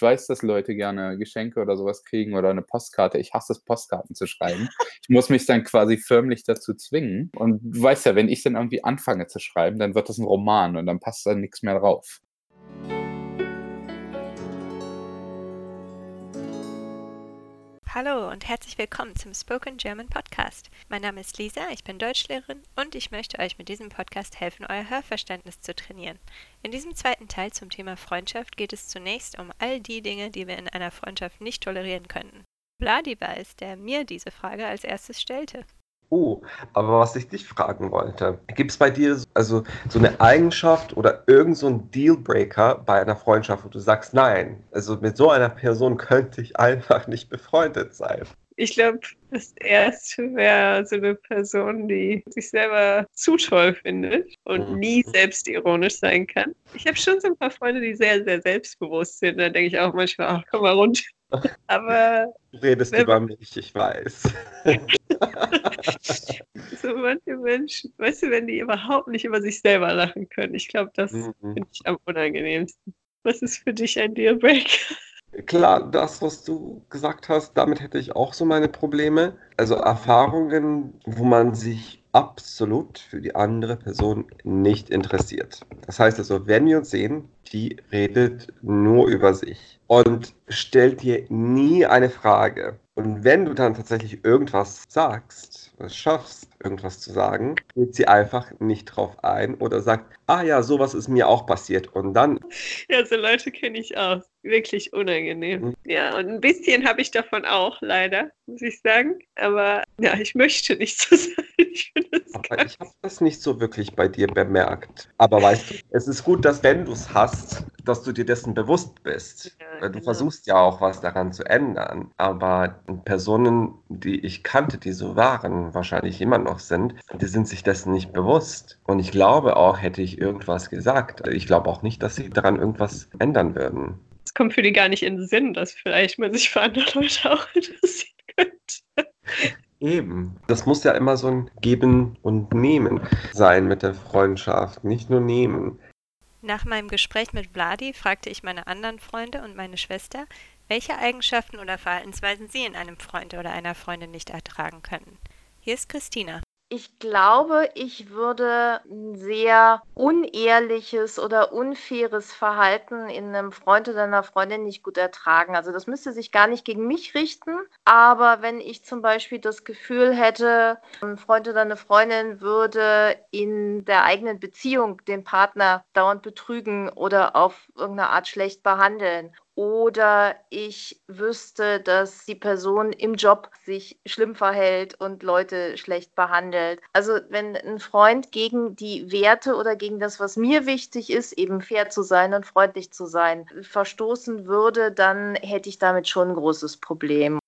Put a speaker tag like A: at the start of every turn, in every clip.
A: Ich weiß, dass Leute gerne Geschenke oder sowas kriegen oder eine Postkarte. Ich hasse es, Postkarten zu schreiben. Ich muss mich dann quasi förmlich dazu zwingen. Und du weißt ja, wenn ich dann irgendwie anfange zu schreiben, dann wird das ein Roman und dann passt da nichts mehr drauf.
B: Hallo und herzlich willkommen zum Spoken German Podcast. Mein Name ist Lisa, ich bin Deutschlehrerin und ich möchte euch mit diesem Podcast helfen, euer Hörverständnis zu trainieren. In diesem zweiten Teil zum Thema Freundschaft geht es zunächst um all die Dinge, die wir in einer Freundschaft nicht tolerieren könnten. Vladi war es, der mir diese Frage als erstes stellte.
C: Oh, aber was ich dich fragen wollte, gibt es bei dir also so eine Eigenschaft oder irgend so ein Dealbreaker bei einer Freundschaft, wo du sagst, nein, also mit so einer Person könnte ich einfach nicht befreundet sein?
D: Ich glaube, das erste wäre so eine Person, die sich selber zu toll findet und mhm. nie selbstironisch sein kann. Ich habe schon so ein paar Freunde, die sehr, sehr selbstbewusst sind. Da denke ich auch manchmal, ach, komm mal runter. Aber.
C: Du redest über mich, ich weiß.
D: so manche Menschen, weißt du, wenn die überhaupt nicht über sich selber lachen können, ich glaube, das mhm. finde ich am unangenehmsten. Was ist für dich ein Dealbreaker?
C: Klar, das, was du gesagt hast, damit hätte ich auch so meine Probleme. Also Erfahrungen, wo man sich absolut für die andere Person nicht interessiert. Das heißt also, wenn wir uns sehen, die redet nur über sich und stellt dir nie eine Frage. Und wenn du dann tatsächlich irgendwas sagst, es schaffst, irgendwas zu sagen, geht sie einfach nicht drauf ein oder sagt, ah ja, sowas ist mir auch passiert. Und dann.
D: Ja, so Leute kenne ich auch. Wirklich unangenehm. Mhm. Ja, und ein bisschen habe ich davon auch, leider, muss ich sagen. Aber ja, ich möchte nicht so sein. Ich,
C: Aber ich habe das nicht so wirklich bei dir bemerkt. Aber weißt du, es ist gut, dass wenn du es hast, dass du dir dessen bewusst bist. Ja, du genau. versuchst ja auch was daran zu ändern. Aber Personen, die ich kannte, die so waren, wahrscheinlich immer noch sind, die sind sich dessen nicht bewusst. Und ich glaube auch, hätte ich irgendwas gesagt, ich glaube auch nicht, dass sie daran irgendwas ändern würden.
D: Es kommt für die gar nicht in den Sinn, dass vielleicht man sich für andere Leute auch interessieren könnte.
C: Eben. Das muss ja immer so ein Geben und Nehmen sein mit der Freundschaft, nicht nur Nehmen.
B: Nach meinem Gespräch mit Vladi fragte ich meine anderen Freunde und meine Schwester, welche Eigenschaften oder Verhaltensweisen sie in einem Freund oder einer Freundin nicht ertragen könnten. Hier ist Christina.
E: Ich glaube, ich würde ein sehr unehrliches oder unfaires Verhalten in einem Freund oder einer Freundin nicht gut ertragen. Also das müsste sich gar nicht gegen mich richten, aber wenn ich zum Beispiel das Gefühl hätte, ein Freund oder eine Freundin würde in der eigenen Beziehung den Partner dauernd betrügen oder auf irgendeine Art schlecht behandeln oder ich wüsste, dass die Person im Job sich schlimm verhält und Leute schlecht behandelt. Also wenn ein Freund gegen die Werte oder gegen das, was mir wichtig ist, eben fair zu sein und freundlich zu sein, verstoßen würde, dann hätte ich damit schon ein großes Problem.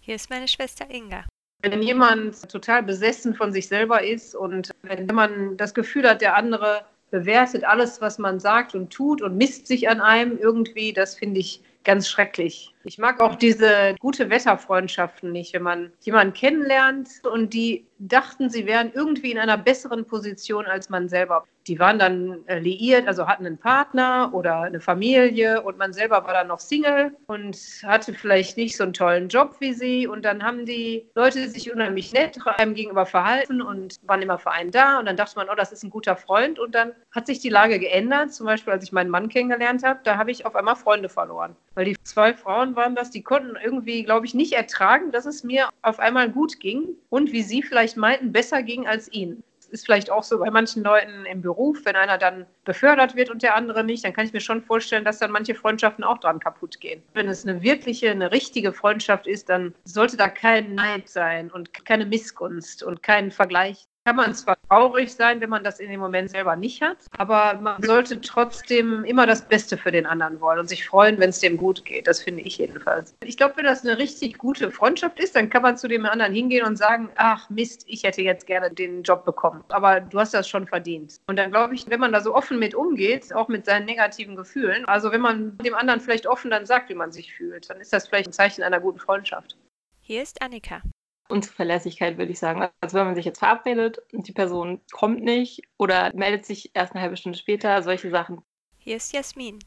B: Hier ist meine Schwester Inga.
F: Wenn jemand total besessen von sich selber ist und wenn man das Gefühl hat, der andere bewertet alles, was man sagt und tut und misst sich an einem irgendwie. Das finde ich ganz schrecklich. Ich mag auch diese gute Wetterfreundschaften nicht, wenn man jemanden kennenlernt und die dachten, sie wären irgendwie in einer besseren Position als man selber. Die waren dann liiert, also hatten einen Partner oder eine Familie und man selber war dann noch Single und hatte vielleicht nicht so einen tollen Job wie sie. Und dann haben die Leute sich unheimlich nett einem gegenüber verhalten und waren immer für einen da. Und dann dachte man, oh, das ist ein guter Freund. Und dann hat sich die Lage geändert. Zum Beispiel, als ich meinen Mann kennengelernt habe, da habe ich auf einmal Freunde verloren. Weil die zwei Frauen waren das, die konnten irgendwie, glaube ich, nicht ertragen, dass es mir auf einmal gut ging und wie sie vielleicht meinten, besser ging als ihnen ist vielleicht auch so bei manchen Leuten im Beruf, wenn einer dann befördert wird und der andere nicht, dann kann ich mir schon vorstellen, dass dann manche Freundschaften auch dran kaputt gehen. Wenn es eine wirkliche, eine richtige Freundschaft ist, dann sollte da kein Neid sein und keine Missgunst und kein Vergleich kann man zwar traurig sein, wenn man das in dem Moment selber nicht hat, aber man sollte trotzdem immer das Beste für den anderen wollen und sich freuen, wenn es dem gut geht. Das finde ich jedenfalls. Ich glaube, wenn das eine richtig gute Freundschaft ist, dann kann man zu dem anderen hingehen und sagen, ach Mist, ich hätte jetzt gerne den Job bekommen, aber du hast das schon verdient. Und dann glaube ich, wenn man da so offen mit umgeht, auch mit seinen negativen Gefühlen, also wenn man dem anderen vielleicht offen dann sagt, wie man sich fühlt, dann ist das vielleicht ein Zeichen einer guten Freundschaft.
B: Hier ist Annika.
G: Unzuverlässigkeit, würde ich sagen. Also wenn man sich jetzt verabredet und die Person kommt nicht oder meldet sich erst eine halbe Stunde später, solche Sachen.
B: Hier ist Jasmin.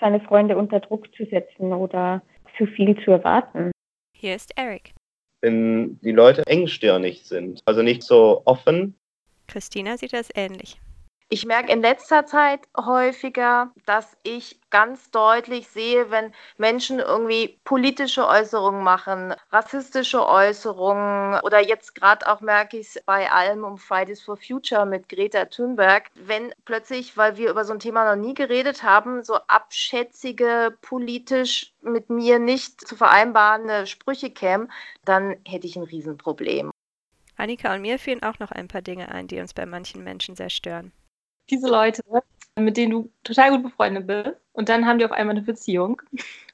H: seine Freunde unter Druck zu setzen oder zu viel zu erwarten.
B: Hier ist Eric.
I: Wenn die Leute engstirnig sind, also nicht so offen.
B: Christina sieht das ähnlich.
E: Ich merke in letzter Zeit häufiger, dass ich ganz deutlich sehe, wenn Menschen irgendwie politische Äußerungen machen, rassistische Äußerungen oder jetzt gerade auch merke ich es bei allem um Fridays for Future mit Greta Thunberg, wenn plötzlich, weil wir über so ein Thema noch nie geredet haben, so abschätzige, politisch mit mir nicht zu vereinbarende Sprüche kämen, dann hätte ich ein Riesenproblem.
B: Annika und mir fielen auch noch ein paar Dinge ein, die uns bei manchen Menschen sehr stören
G: diese Leute, mit denen du total gut befreundet bist, und dann haben die auf einmal eine Beziehung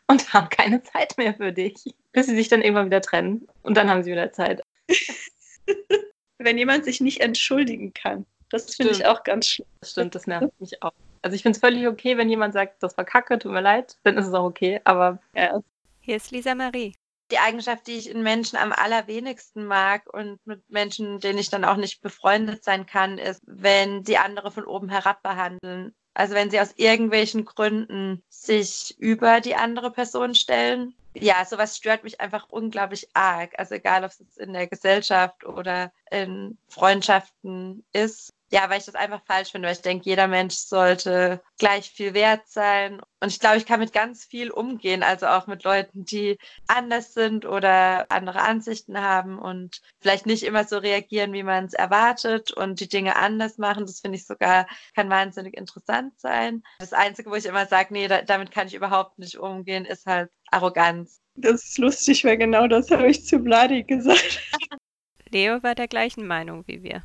G: und haben keine Zeit mehr für dich, bis sie sich dann irgendwann wieder trennen und dann haben sie wieder Zeit.
D: Wenn jemand sich nicht entschuldigen kann, das finde ich auch ganz schlimm.
G: Das stimmt, das nervt mich auch. Also ich finde es völlig okay, wenn jemand sagt, das war kacke, tut mir leid, dann ist es auch okay, aber
B: ja. Hier ist Lisa Marie
J: die Eigenschaft, die ich in Menschen am allerwenigsten mag und mit Menschen, denen ich dann auch nicht befreundet sein kann, ist, wenn die andere von oben herab behandeln. Also wenn sie aus irgendwelchen Gründen sich über die andere Person stellen. Ja, sowas stört mich einfach unglaublich arg. Also egal, ob es in der Gesellschaft oder in Freundschaften ist ja, weil ich das einfach falsch finde, weil ich denke, jeder Mensch sollte gleich viel wert sein. Und ich glaube, ich kann mit ganz viel umgehen, also auch mit Leuten, die anders sind oder andere Ansichten haben und vielleicht nicht immer so reagieren, wie man es erwartet und die Dinge anders machen. Das finde ich sogar, kann wahnsinnig interessant sein. Das Einzige, wo ich immer sage, nee, da, damit kann ich überhaupt nicht umgehen, ist halt Arroganz.
D: Das ist lustig, weil genau das habe ich zu Vladi gesagt.
B: Leo war der gleichen Meinung wie wir.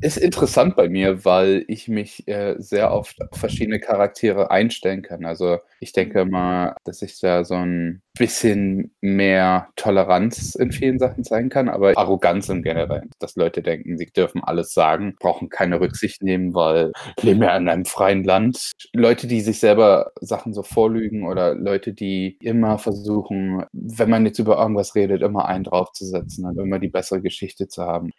A: Ist interessant bei mir, weil ich mich äh, sehr oft auf verschiedene Charaktere einstellen kann. Also ich denke mal, dass ich da so ein bisschen mehr Toleranz in vielen Sachen zeigen kann, aber Arroganz im Generellen. Dass Leute denken, sie dürfen alles sagen, brauchen keine Rücksicht nehmen, weil leben ja in einem freien Land. Leute, die sich selber Sachen so vorlügen oder Leute, die immer versuchen, wenn man jetzt über irgendwas redet, immer einen draufzusetzen und immer die bessere Geschichte zu haben.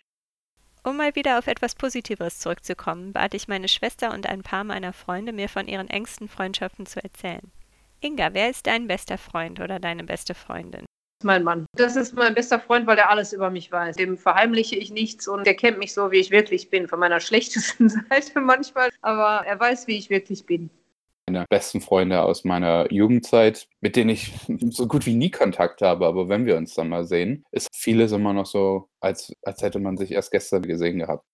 B: Um mal wieder auf etwas Positiveres zurückzukommen, bat ich meine Schwester und ein paar meiner Freunde, mir von ihren engsten Freundschaften zu erzählen. Inga, wer ist dein bester Freund oder deine beste Freundin?
K: Mein Mann. Das ist mein bester Freund, weil er alles über mich weiß. Dem verheimliche ich nichts und der kennt mich so, wie ich wirklich bin. Von meiner schlechtesten Seite manchmal, aber er weiß, wie ich wirklich bin
A: meine besten Freunde aus meiner Jugendzeit, mit denen ich so gut wie nie Kontakt habe, aber wenn wir uns dann mal sehen, ist vieles immer noch so, als, als hätte man sich erst gestern gesehen gehabt.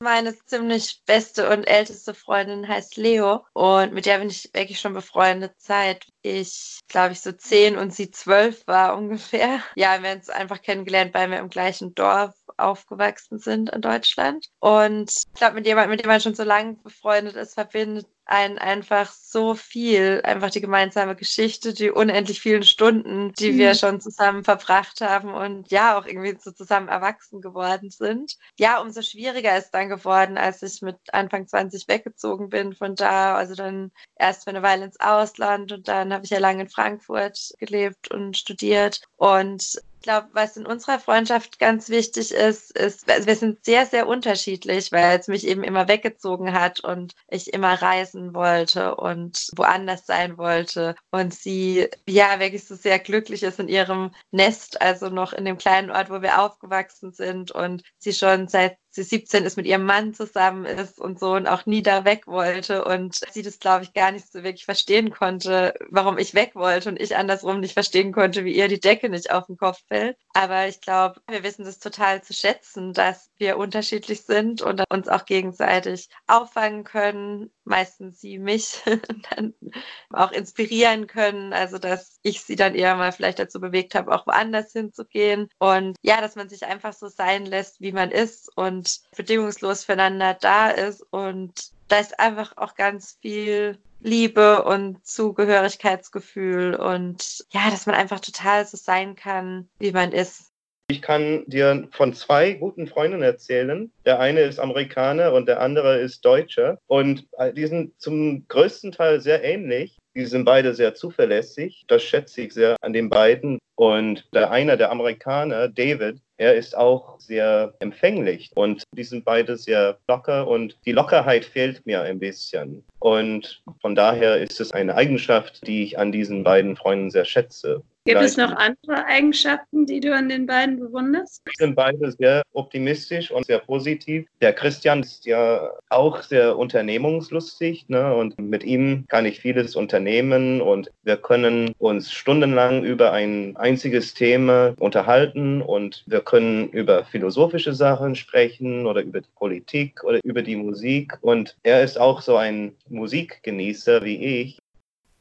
J: Meine ziemlich beste und älteste Freundin heißt Leo und mit der bin ich wirklich schon befreundet seit ich, glaube ich, so zehn und sie zwölf war ungefähr. Ja, wir haben uns einfach kennengelernt, weil wir im gleichen Dorf aufgewachsen sind in Deutschland. Und ich glaube, mit jemandem, mit dem man schon so lange befreundet ist, verbindet einen einfach so viel, einfach die gemeinsame Geschichte, die unendlich vielen Stunden, die mhm. wir schon zusammen verbracht haben und ja, auch irgendwie so zusammen erwachsen geworden sind. Ja, umso schwieriger ist dann geworden, als ich mit Anfang 20 weggezogen bin von da, also dann erst für eine Weile ins Ausland und dann habe ich ja lange in Frankfurt gelebt und studiert und glaube, was in unserer Freundschaft ganz wichtig ist, ist, wir sind sehr, sehr unterschiedlich, weil es mich eben immer weggezogen hat und ich immer reisen wollte und woanders sein wollte. Und sie, ja, wirklich so sehr glücklich ist in ihrem Nest, also noch in dem kleinen Ort, wo wir aufgewachsen sind und sie schon seit sie 17 ist, mit ihrem Mann zusammen ist und so und auch nie da weg wollte und sie das, glaube ich, gar nicht so wirklich verstehen konnte, warum ich weg wollte und ich andersrum nicht verstehen konnte, wie ihr die Decke nicht auf den Kopf fällt. Aber ich glaube, wir wissen das total zu schätzen, dass wir unterschiedlich sind und uns auch gegenseitig auffangen können, meistens sie mich dann auch inspirieren können, also dass ich sie dann eher mal vielleicht dazu bewegt habe, auch woanders hinzugehen und ja, dass man sich einfach so sein lässt, wie man ist und bedingungslos füreinander da ist. Und da ist einfach auch ganz viel Liebe und Zugehörigkeitsgefühl und ja, dass man einfach total so sein kann, wie man ist.
I: Ich kann dir von zwei guten Freunden erzählen. Der eine ist Amerikaner und der andere ist Deutscher. Und äh, die sind zum größten Teil sehr ähnlich. Die sind beide sehr zuverlässig. Das schätze ich sehr an den beiden. Und der eine, der Amerikaner, David, er ist auch sehr empfänglich und die sind beide sehr locker und die Lockerheit fehlt mir ein bisschen. Und von daher ist es eine Eigenschaft, die ich an diesen beiden Freunden sehr schätze.
L: Gibt es noch andere Eigenschaften, die du an den beiden bewunderst?
I: sind beide sehr optimistisch und sehr positiv. Der Christian ist ja auch sehr unternehmungslustig ne? und mit ihm kann ich vieles unternehmen und wir können uns stundenlang über ein einziges Thema unterhalten und wir können über philosophische Sachen sprechen oder über die Politik oder über die Musik und er ist auch so ein Musikgenießer wie ich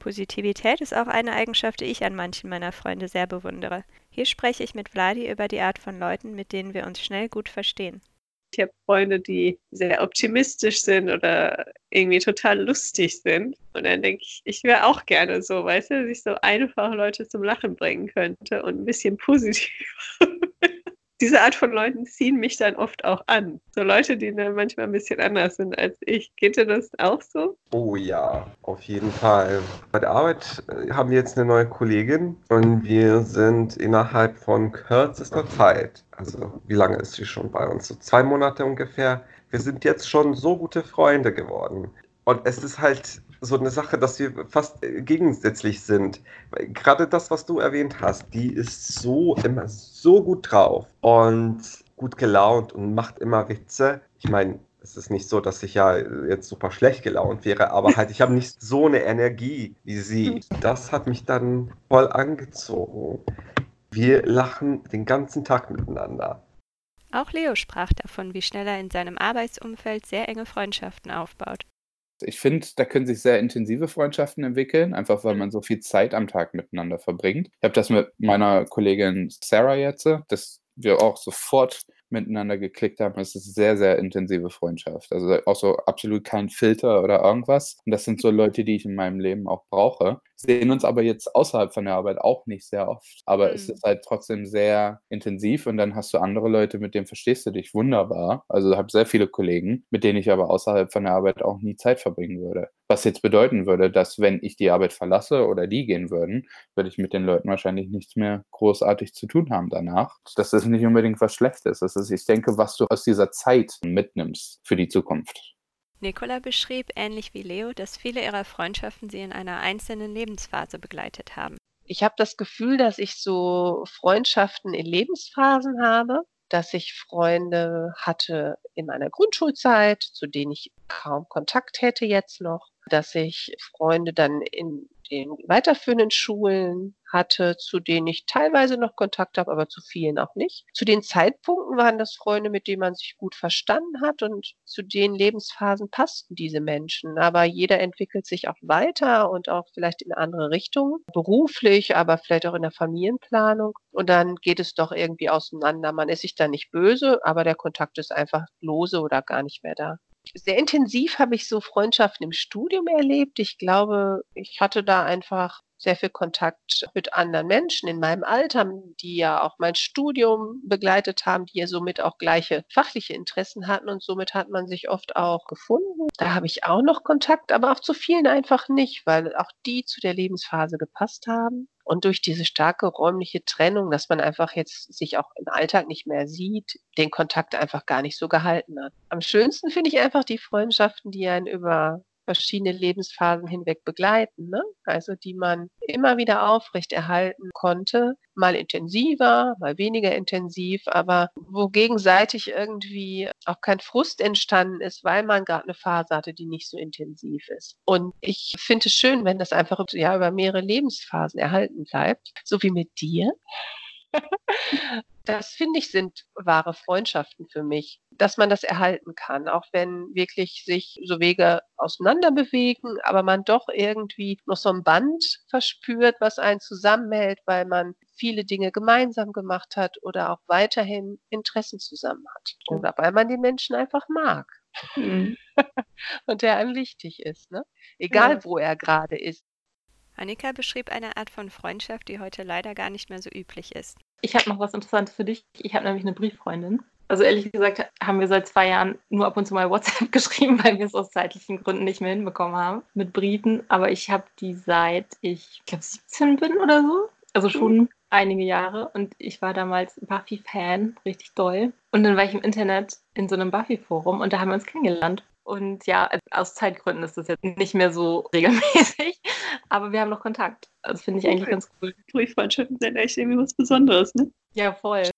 B: Positivität ist auch eine Eigenschaft, die ich an manchen meiner Freunde sehr bewundere. Hier spreche ich mit Vladi über die Art von Leuten, mit denen wir uns schnell gut verstehen.
D: Ich habe Freunde, die sehr optimistisch sind oder irgendwie total lustig sind. Und dann denke ich, ich wäre auch gerne so, weißt du, dass ich so einfach Leute zum Lachen bringen könnte und ein bisschen positiv. Diese Art von Leuten ziehen mich dann oft auch an. So Leute, die dann manchmal ein bisschen anders sind als ich. Geht dir das auch so?
C: Oh ja, auf jeden Fall. Bei der Arbeit äh, haben wir jetzt eine neue Kollegin und wir sind innerhalb von kürzester Zeit, also wie lange ist sie schon bei uns? So zwei Monate ungefähr. Wir sind jetzt schon so gute Freunde geworden. Und es ist halt so eine Sache, dass wir fast äh, gegensätzlich sind. Gerade das, was du erwähnt hast, die ist so immer so gut drauf und gut gelaunt und macht immer Witze. Ich meine, es ist nicht so, dass ich ja jetzt super schlecht gelaunt wäre, aber halt, ich habe nicht so eine Energie wie sie. Das hat mich dann voll angezogen. Wir lachen den ganzen Tag miteinander.
B: Auch Leo sprach davon, wie schnell er in seinem Arbeitsumfeld sehr enge Freundschaften aufbaut.
A: Ich finde, da können sich sehr intensive Freundschaften entwickeln, einfach weil man so viel Zeit am Tag miteinander verbringt. Ich habe das mit meiner Kollegin Sarah jetzt, dass wir auch sofort miteinander geklickt haben. Es ist sehr, sehr intensive Freundschaft. Also auch so absolut kein Filter oder irgendwas. Und das sind so Leute, die ich in meinem Leben auch brauche. Sehen uns aber jetzt außerhalb von der Arbeit auch nicht sehr oft. Aber es
B: Mhm.
A: ist halt trotzdem sehr intensiv und dann hast du andere Leute, mit denen verstehst du dich wunderbar. Also ich habe sehr viele Kollegen, mit denen ich aber außerhalb von der Arbeit auch nie Zeit verbringen würde. Was jetzt bedeuten würde, dass wenn ich die Arbeit verlasse oder die gehen würden, würde ich mit den Leuten wahrscheinlich nichts mehr großartig zu tun haben danach. Das ist nicht unbedingt was Schlechtes. Das ist, ich denke, was du aus dieser Zeit mitnimmst für die Zukunft.
B: Nicola beschrieb, ähnlich wie Leo, dass viele ihrer Freundschaften sie in einer einzelnen Lebensphase begleitet haben.
K: Ich habe das Gefühl, dass ich so Freundschaften in Lebensphasen habe, dass ich Freunde hatte in meiner Grundschulzeit, zu denen ich kaum Kontakt hätte jetzt noch, dass ich Freunde dann in den weiterführenden Schulen hatte, zu denen ich teilweise noch Kontakt habe, aber zu vielen auch nicht. Zu den Zeitpunkten waren das Freunde, mit denen man sich gut verstanden hat und zu den Lebensphasen passten diese Menschen. Aber jeder entwickelt sich auch weiter und auch vielleicht in andere Richtungen, beruflich, aber vielleicht auch in der Familienplanung. Und dann geht es doch irgendwie auseinander. Man ist sich da nicht böse, aber der Kontakt ist einfach lose oder gar nicht mehr da. Sehr intensiv habe ich so Freundschaften im Studium erlebt. Ich glaube, ich hatte da einfach sehr viel Kontakt mit anderen Menschen in meinem Alter, die ja auch mein Studium begleitet haben, die ja somit auch gleiche fachliche Interessen hatten und somit hat man sich oft auch gefunden. Da habe ich auch noch Kontakt, aber auch zu vielen einfach nicht, weil auch die zu der Lebensphase gepasst haben. Und durch diese starke räumliche Trennung, dass man einfach jetzt sich auch im Alltag nicht mehr sieht, den Kontakt einfach gar nicht so gehalten hat. Am schönsten finde ich einfach die Freundschaften, die einen über verschiedene Lebensphasen hinweg begleiten, ne? also die man immer wieder aufrechterhalten konnte, mal intensiver, mal weniger intensiv, aber wo gegenseitig irgendwie auch kein Frust entstanden ist, weil man gerade eine Phase hatte, die nicht so intensiv ist. Und ich finde es schön, wenn das einfach ja über mehrere Lebensphasen erhalten bleibt, so wie mit dir. Das finde ich sind wahre Freundschaften für mich, dass man das erhalten kann, auch wenn wirklich sich so Wege auseinander bewegen, aber man doch irgendwie noch so ein Band verspürt, was einen zusammenhält, weil man viele Dinge gemeinsam gemacht hat oder auch weiterhin Interessen zusammen hat. Oder weil man den Menschen einfach mag
L: Mhm.
K: und der einem wichtig ist, ne? Egal
B: Ja.
K: wo er gerade ist.
B: Annika beschrieb eine Art von Freundschaft, die heute leider gar nicht mehr so üblich ist.
G: Ich habe noch was Interessantes für dich. Ich habe nämlich eine Brieffreundin. Also ehrlich gesagt haben wir seit zwei Jahren nur ab und zu mal WhatsApp geschrieben, weil wir es aus zeitlichen Gründen nicht mehr hinbekommen haben mit Briefen. Aber ich habe die seit ich, ich glaube 17 bin oder so. Also schon mhm. einige Jahre. Und ich war damals Buffy-Fan, richtig doll. Und dann war ich im Internet in so einem Buffy-Forum und da haben wir uns kennengelernt. Und ja, aus Zeitgründen ist das jetzt nicht mehr so regelmäßig, aber wir haben noch Kontakt. Das finde ich eigentlich ganz cool.
D: Brieffreundschaften sind echt irgendwie was Besonderes, ne?
G: Ja, voll.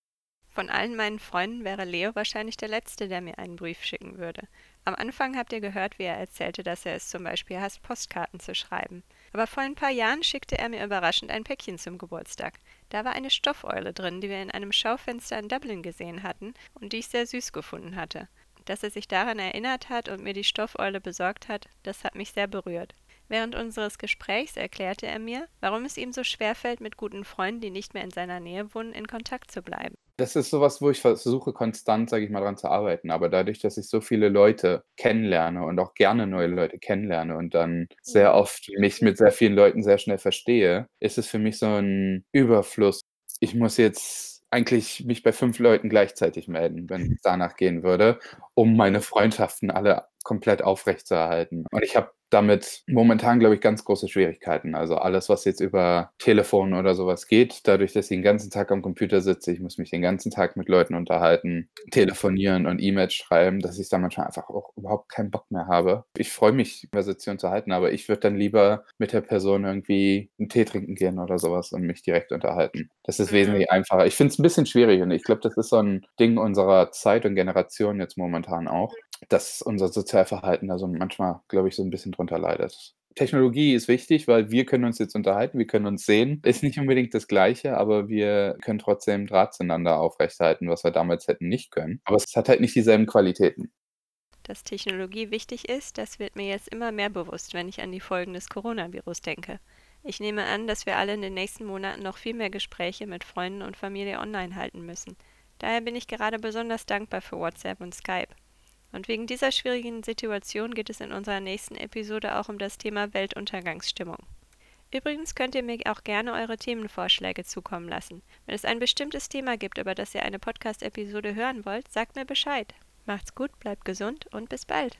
B: Von allen meinen Freunden wäre Leo wahrscheinlich der Letzte, der mir einen Brief schicken würde. Am Anfang habt ihr gehört, wie er erzählte, dass er es zum Beispiel hasst, Postkarten zu schreiben. Aber vor ein paar Jahren schickte er mir überraschend ein Päckchen zum Geburtstag. Da war eine Stoffeule drin, die wir in einem Schaufenster in Dublin gesehen hatten und die ich sehr süß gefunden hatte. Dass er sich daran erinnert hat und mir die Stoffeule besorgt hat, das hat mich sehr berührt. Während unseres Gesprächs erklärte er mir, warum es ihm so schwerfällt, mit guten Freunden, die nicht mehr in seiner Nähe wohnen, in Kontakt zu bleiben.
A: Das ist sowas, wo ich versuche, konstant, sage ich mal, dran zu arbeiten. Aber dadurch, dass ich so viele Leute kennenlerne und auch gerne neue Leute kennenlerne und dann sehr mhm. oft mich mit sehr vielen Leuten sehr schnell verstehe, ist es für mich so ein Überfluss. Ich muss jetzt eigentlich mich bei fünf Leuten gleichzeitig melden, wenn es danach gehen würde, um meine Freundschaften alle komplett aufrechtzuerhalten. Und ich habe damit momentan, glaube ich, ganz große Schwierigkeiten. Also alles, was jetzt über Telefon oder sowas geht, dadurch, dass ich den ganzen Tag am Computer sitze, ich muss mich den ganzen Tag mit Leuten unterhalten, telefonieren und E-Mails schreiben, dass ich da manchmal einfach auch überhaupt keinen Bock mehr habe. Ich freue mich, Konversation zu halten, aber ich würde dann lieber mit der Person irgendwie einen Tee trinken gehen oder sowas und mich direkt unterhalten. Das ist mhm. wesentlich einfacher. Ich finde es ein bisschen schwierig und ich glaube, das ist so ein Ding unserer Zeit und Generation jetzt momentan auch, dass unser Sozialverhalten da so manchmal, glaube ich, so ein bisschen drunter leidet. Technologie ist wichtig, weil wir können uns jetzt unterhalten, wir können uns sehen. Ist nicht unbedingt das Gleiche, aber wir können trotzdem Draht zueinander aufrechthalten, was wir damals hätten nicht können. Aber es hat halt nicht dieselben Qualitäten.
B: Dass Technologie wichtig ist, das wird mir jetzt immer mehr bewusst, wenn ich an die Folgen des Coronavirus denke. Ich nehme an, dass wir alle in den nächsten Monaten noch viel mehr Gespräche mit Freunden und Familie online halten müssen. Daher bin ich gerade besonders dankbar für WhatsApp und Skype. Und wegen dieser schwierigen Situation geht es in unserer nächsten Episode auch um das Thema Weltuntergangsstimmung. Übrigens könnt ihr mir auch gerne eure Themenvorschläge zukommen lassen. Wenn es ein bestimmtes Thema gibt, über das ihr eine Podcast-Episode hören wollt, sagt mir Bescheid. Macht's gut, bleibt gesund und bis bald.